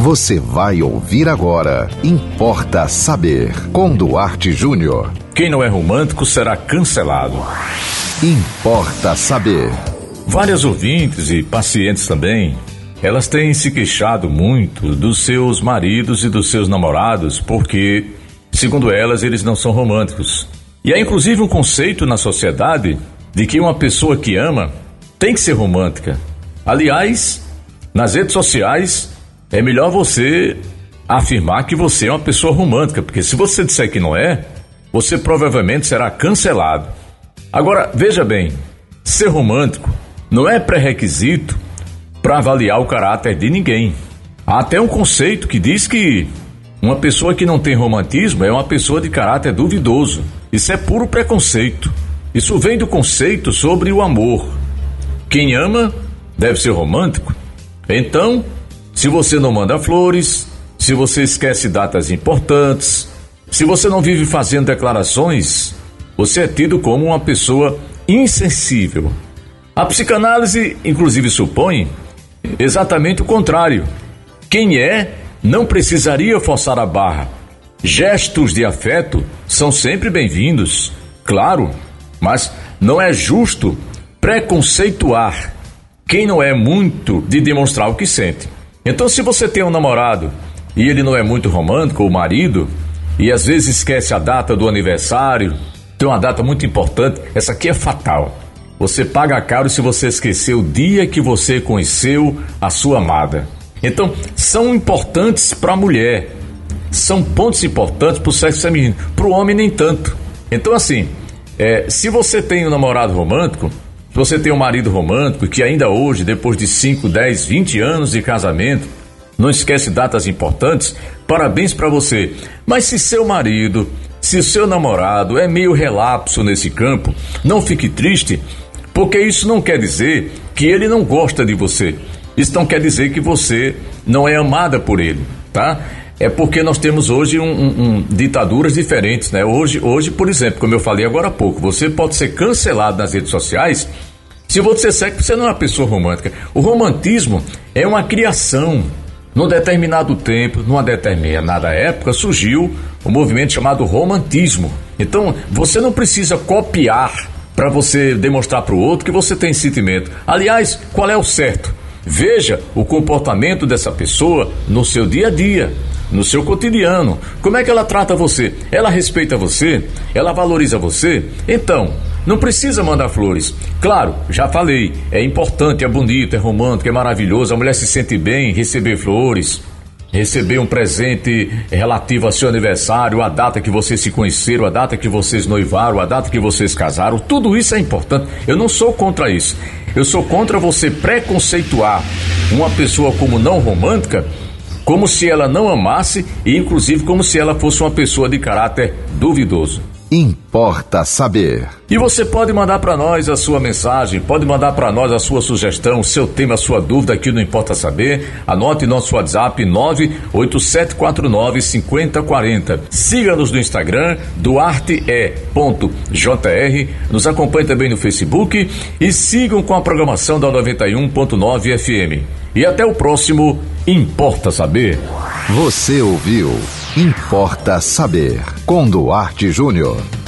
Você vai ouvir agora. Importa saber. Com Duarte Júnior. Quem não é romântico será cancelado. Importa saber. Várias ouvintes e pacientes também, elas têm se queixado muito dos seus maridos e dos seus namorados porque, segundo elas, eles não são românticos. E há inclusive um conceito na sociedade de que uma pessoa que ama tem que ser romântica. Aliás, nas redes sociais, é melhor você afirmar que você é uma pessoa romântica, porque se você disser que não é, você provavelmente será cancelado. Agora, veja bem, ser romântico não é pré-requisito para avaliar o caráter de ninguém. Há até um conceito que diz que uma pessoa que não tem romantismo é uma pessoa de caráter duvidoso. Isso é puro preconceito. Isso vem do conceito sobre o amor. Quem ama deve ser romântico. Então, se você não manda flores, se você esquece datas importantes, se você não vive fazendo declarações, você é tido como uma pessoa insensível. A psicanálise, inclusive, supõe exatamente o contrário. Quem é não precisaria forçar a barra. Gestos de afeto são sempre bem-vindos, claro, mas não é justo preconceituar quem não é muito de demonstrar o que sente. Então, se você tem um namorado e ele não é muito romântico, o marido, e às vezes esquece a data do aniversário, tem uma data muito importante, essa aqui é fatal. Você paga caro se você esquecer o dia que você conheceu a sua amada. Então, são importantes para a mulher, são pontos importantes para o sexo feminino, para o homem nem tanto. Então, assim, é, se você tem um namorado romântico, se você tem um marido romântico que ainda hoje, depois de 5, 10, 20 anos de casamento, não esquece datas importantes, parabéns para você. Mas se seu marido, se seu namorado é meio relapso nesse campo, não fique triste, porque isso não quer dizer que ele não gosta de você. Isso não quer dizer que você não é amada por ele, tá? É porque nós temos hoje um, um, um, ditaduras diferentes, né? Hoje, hoje, por exemplo, como eu falei agora há pouco, você pode ser cancelado nas redes sociais se você que você não é uma pessoa romântica. O romantismo é uma criação. Num determinado tempo, numa determinada época, surgiu um movimento chamado romantismo. Então, você não precisa copiar para você demonstrar para o outro que você tem sentimento. Aliás, qual é o certo? Veja o comportamento dessa pessoa no seu dia a dia no seu cotidiano. Como é que ela trata você? Ela respeita você? Ela valoriza você? Então, não precisa mandar flores. Claro, já falei, é importante, é bonito, é romântico, é maravilhoso, a mulher se sente bem receber flores, receber um presente relativo ao seu aniversário, a data que vocês se conheceram, a data que vocês noivaram, a data que vocês casaram, tudo isso é importante. Eu não sou contra isso. Eu sou contra você preconceituar uma pessoa como não romântica como se ela não amasse e inclusive como se ela fosse uma pessoa de caráter duvidoso. Importa saber. E você pode mandar para nós a sua mensagem, pode mandar para nós a sua sugestão, o seu tema, a sua dúvida aqui no Importa Saber. Anote nosso WhatsApp 98749 5040. Siga-nos no Instagram, duarte.jr. Nos acompanhe também no Facebook e sigam com a programação da 91.9 FM. E até o próximo Importa Saber. Você ouviu Importa Saber com Duarte Júnior.